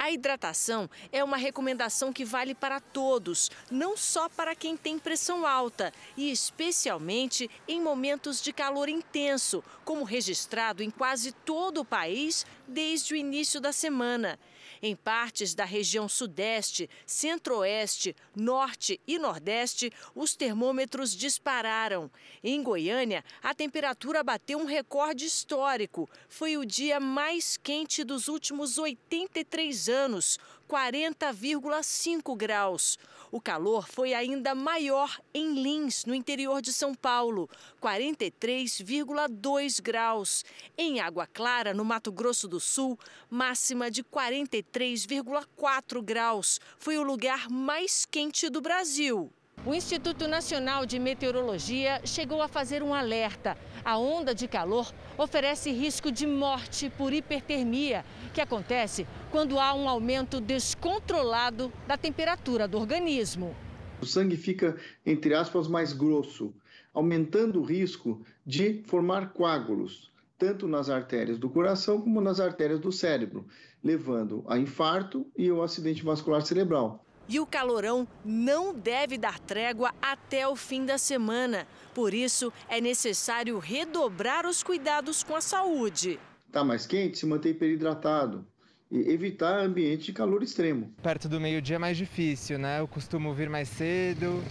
S56: A hidratação é uma recomendação que vale para todos, não só para quem tem pressão alta, e especialmente em momentos de calor intenso, como registrado em quase todo o país desde o início da semana. Em partes da região Sudeste, Centro-Oeste, Norte e Nordeste, os termômetros dispararam. Em Goiânia, a temperatura bateu um recorde histórico. Foi o dia mais quente dos últimos 83 anos, 40,5 graus. O calor foi ainda maior em Lins, no interior de São Paulo, 43,2 graus. Em Água Clara, no Mato Grosso do Sul, máxima de 43,4 graus. Foi o lugar mais quente do Brasil.
S58: O Instituto Nacional de Meteorologia chegou a fazer um alerta. A onda de calor oferece risco de morte por hipertermia, que acontece quando há um aumento descontrolado da temperatura do organismo.
S59: O sangue fica, entre aspas, mais grosso, aumentando o risco de formar coágulos, tanto nas artérias do coração como nas artérias do cérebro, levando a infarto e ao acidente vascular cerebral.
S56: E o calorão não deve dar trégua até o fim da semana. Por isso, é necessário redobrar os cuidados com a saúde.
S59: Está mais quente, se manter hiperidratado e evitar ambiente de calor extremo.
S60: Perto do meio-dia é mais difícil, né? Eu costumo vir mais cedo,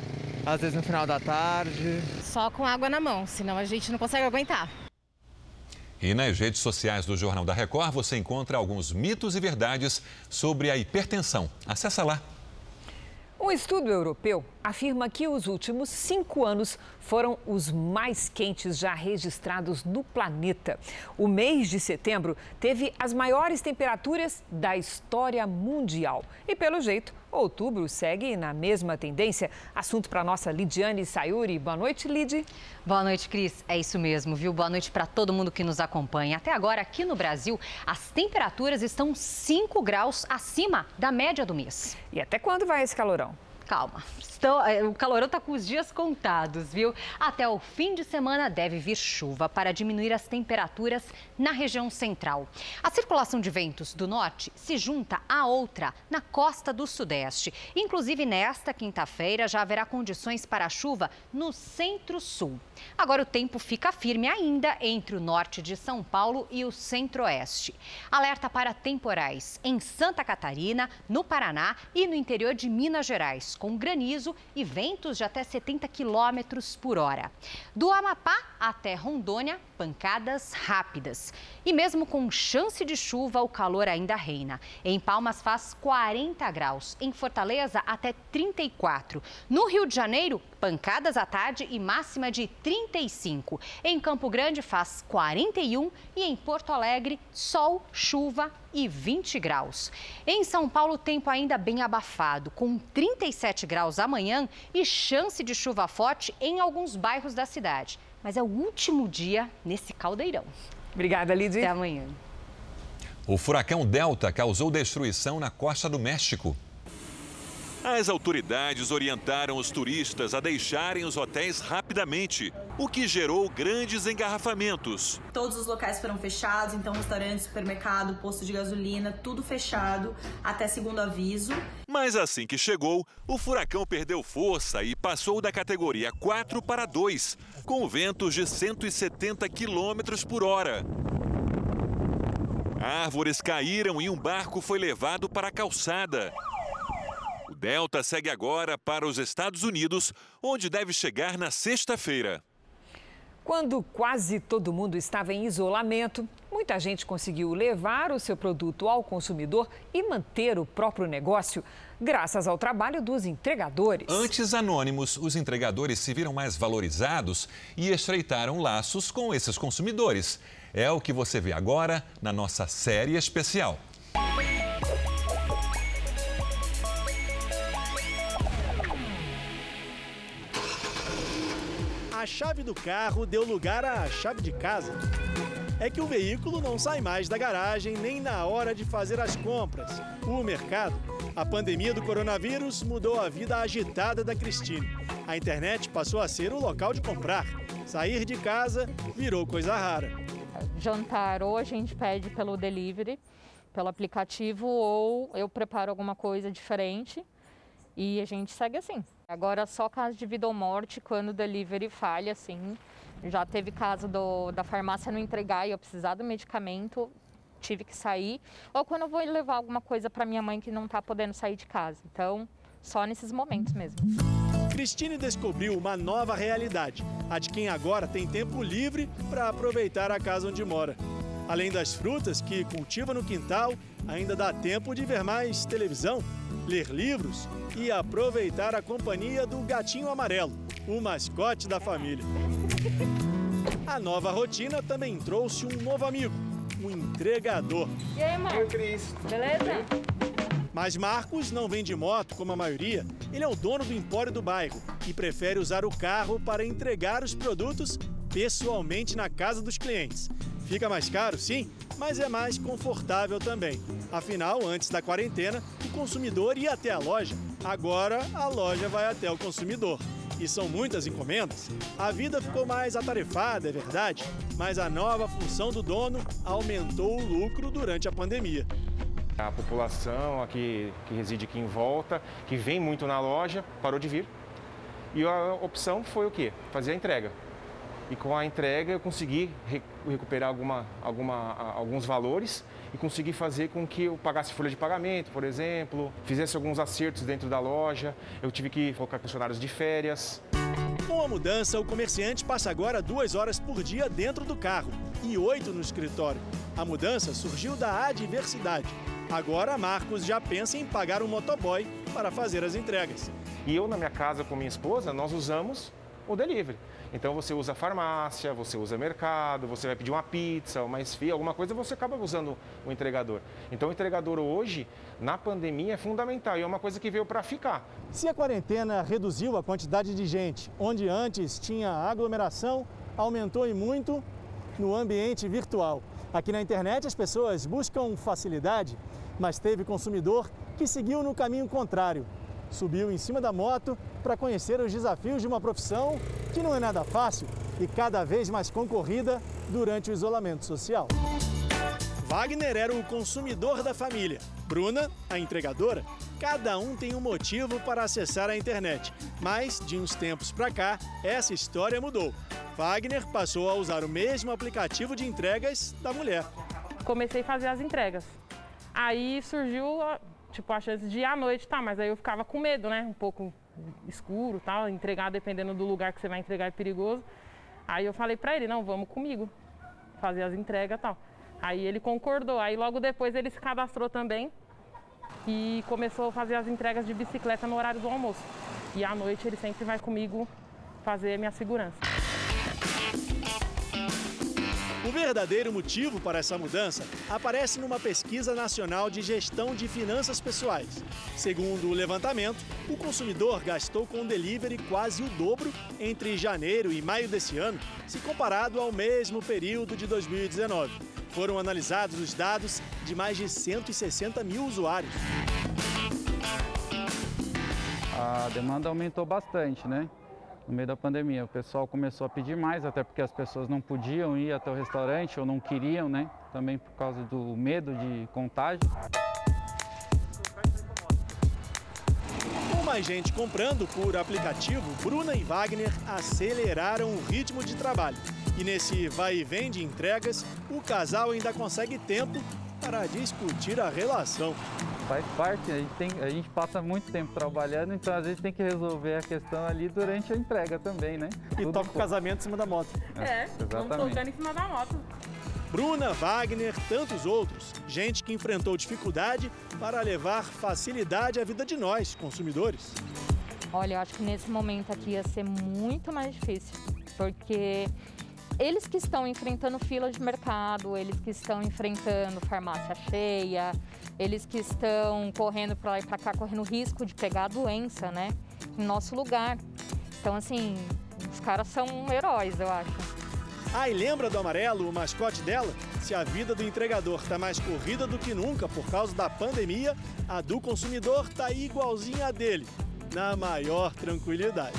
S60: às vezes no final da tarde.
S58: Só com água na mão, senão a gente não consegue aguentar.
S2: E nas redes sociais do Jornal da Record você encontra alguns mitos e verdades sobre a hipertensão. Acesse lá.
S3: Um estudo europeu afirma que os últimos cinco anos foram os mais quentes já registrados no planeta. O mês de setembro teve as maiores temperaturas da história mundial. E, pelo jeito, outubro segue na mesma tendência. Assunto para nossa Lidiane Sayuri. Boa noite, Lid.
S61: Boa noite, Cris. É isso mesmo, viu? Boa noite para todo mundo que nos acompanha. Até agora, aqui no Brasil, as temperaturas estão 5 graus acima da média do mês.
S3: E até quando vai esse calorão?
S61: Calma, Estou, é, o calorão está com os dias contados, viu? Até o fim de semana deve vir chuva para diminuir as temperaturas na região central. A circulação de ventos do norte se junta a outra na costa do sudeste. Inclusive, nesta quinta-feira já haverá condições para chuva no centro-sul. Agora o tempo fica firme ainda entre o norte de São Paulo e o centro-oeste. Alerta para temporais em Santa Catarina, no Paraná e no interior de Minas Gerais, com granizo e ventos de até 70 quilômetros por hora. Do Amapá até Rondônia, pancadas rápidas. E mesmo com chance de chuva, o calor ainda reina. Em Palmas faz 40 graus, em Fortaleza até 34. No Rio de Janeiro, pancadas à tarde e máxima de 35. Em Campo Grande faz 41 e em Porto Alegre, sol, chuva e 20 graus. Em São Paulo, tempo ainda bem abafado, com 37 graus amanhã e chance de chuva forte em alguns bairros da cidade. Mas é o último dia nesse caldeirão.
S3: Obrigada, Lidia.
S61: Até amanhã.
S2: O furacão Delta causou destruição na costa do México. As autoridades orientaram os turistas a deixarem os hotéis rapidamente, o que gerou grandes engarrafamentos.
S62: Todos os locais foram fechados, então restaurante, supermercado, posto de gasolina, tudo fechado até segundo aviso.
S2: Mas assim que chegou, o furacão perdeu força e passou da categoria 4 para 2, com ventos de 170 quilômetros por hora. Árvores caíram e um barco foi levado para a calçada. Delta segue agora para os Estados Unidos, onde deve chegar na sexta-feira.
S3: Quando quase todo mundo estava em isolamento, muita gente conseguiu levar o seu produto ao consumidor e manter o próprio negócio, graças ao trabalho dos entregadores.
S2: Antes anônimos, os entregadores se viram mais valorizados e estreitaram laços com esses consumidores. É o que você vê agora na nossa série especial.
S63: Chave do carro deu lugar à chave de casa. É que o veículo não sai mais da garagem nem na hora de fazer as compras. O mercado, a pandemia do coronavírus mudou a vida agitada da Cristine. A internet passou a ser o local de comprar. Sair de casa virou coisa rara.
S64: Jantar ou a gente pede pelo delivery, pelo aplicativo, ou eu preparo alguma coisa diferente e a gente segue assim. Agora só caso de vida ou morte, quando o delivery falha, assim. Já teve caso do, da farmácia não entregar e eu precisar do medicamento, tive que sair. Ou quando eu vou levar alguma coisa para minha mãe que não está podendo sair de casa. Então, só nesses momentos mesmo.
S63: Cristine descobriu uma nova realidade, a de quem agora tem tempo livre para aproveitar a casa onde mora. Além das frutas que cultiva no quintal, ainda dá tempo de ver mais televisão, ler livros e aproveitar a companhia do gatinho amarelo, o mascote da família. A nova rotina também trouxe um novo amigo, um entregador.
S64: E aí, Marcos? Oi, Cris. Beleza?
S63: Mas Marcos não vem de moto como a maioria. Ele é o dono do empório do bairro e prefere usar o carro para entregar os produtos pessoalmente na casa dos clientes. Fica mais caro, sim, mas é mais confortável também. Afinal, antes da quarentena, o consumidor ia até a loja. Agora, a loja vai até o consumidor. E são muitas encomendas. A vida ficou mais atarefada, é verdade, mas a nova função do dono aumentou o lucro durante a pandemia.
S65: A população aqui, que reside aqui em volta, que vem muito na loja, parou de vir. E a opção foi o quê? Fazer a entrega e com a entrega eu consegui recuperar alguma, alguma, alguns valores e consegui fazer com que eu pagasse folha de pagamento, por exemplo, fizesse alguns acertos dentro da loja, eu tive que colocar funcionários de férias.
S63: Com a mudança, o comerciante passa agora duas horas por dia dentro do carro e oito no escritório. A mudança surgiu da adversidade. Agora, Marcos já pensa em pagar um motoboy para fazer as entregas.
S65: E eu, na minha casa com minha esposa, nós usamos o delivery. Então você usa farmácia, você usa mercado, você vai pedir uma pizza, uma esfia, alguma coisa, você acaba usando o entregador. Então o entregador hoje, na pandemia, é fundamental e é uma coisa que veio para ficar.
S63: Se a quarentena reduziu a quantidade de gente, onde antes tinha aglomeração, aumentou e muito no ambiente virtual. Aqui na internet as pessoas buscam facilidade, mas teve consumidor que seguiu no caminho contrário subiu em cima da moto para conhecer os desafios de uma profissão que não é nada fácil e cada vez mais concorrida durante o isolamento social. Wagner era o consumidor da família, Bruna, a entregadora. Cada um tem um motivo para acessar a internet, mas de uns tempos para cá, essa história mudou. Wagner passou a usar o mesmo aplicativo de entregas da mulher.
S64: Comecei a fazer as entregas. Aí surgiu tipo, a chance de ir à noite, tá, mas aí eu ficava com medo, né? Um pouco escuro, tal, entregar dependendo do lugar que você vai entregar é perigoso. Aí eu falei para ele, não, vamos comigo, fazer as entregas, tal. Aí ele concordou. Aí logo depois ele se cadastrou também e começou a fazer as entregas de bicicleta no horário do almoço. E à noite ele sempre vai comigo fazer minha segurança.
S63: O verdadeiro motivo para essa mudança aparece numa pesquisa nacional de gestão de finanças pessoais. Segundo o levantamento, o consumidor gastou com delivery quase o dobro entre janeiro e maio desse ano, se comparado ao mesmo período de 2019. Foram analisados os dados de mais de 160 mil usuários.
S66: A demanda aumentou bastante, né? No meio da pandemia. O pessoal começou a pedir mais, até porque as pessoas não podiam ir até o restaurante ou não queriam, né? Também por causa do medo de contágio.
S63: Com mais gente comprando por aplicativo, Bruna e Wagner aceleraram o ritmo de trabalho. E nesse vai e vem de entregas, o casal ainda consegue tempo para discutir a relação.
S67: Faz parte, a gente, tem, a gente passa muito tempo trabalhando, então às vezes tem que resolver a questão ali durante a entrega também, né?
S63: E Tudo toca o casamento em cima da moto.
S46: É, vamos tocando em cima da moto.
S63: Bruna, Wagner, tantos outros. Gente que enfrentou dificuldade para levar facilidade à vida de nós, consumidores.
S64: Olha, eu acho que nesse momento aqui ia ser muito mais difícil, porque eles que estão enfrentando fila de mercado, eles que estão enfrentando farmácia cheia, eles que estão correndo para lá e para cá, correndo risco de pegar a doença, né, em nosso lugar. Então, assim, os caras são heróis, eu acho.
S63: Ah, e lembra do amarelo, o mascote dela? Se a vida do entregador está mais corrida do que nunca por causa da pandemia, a do consumidor está igualzinha a dele, na maior tranquilidade.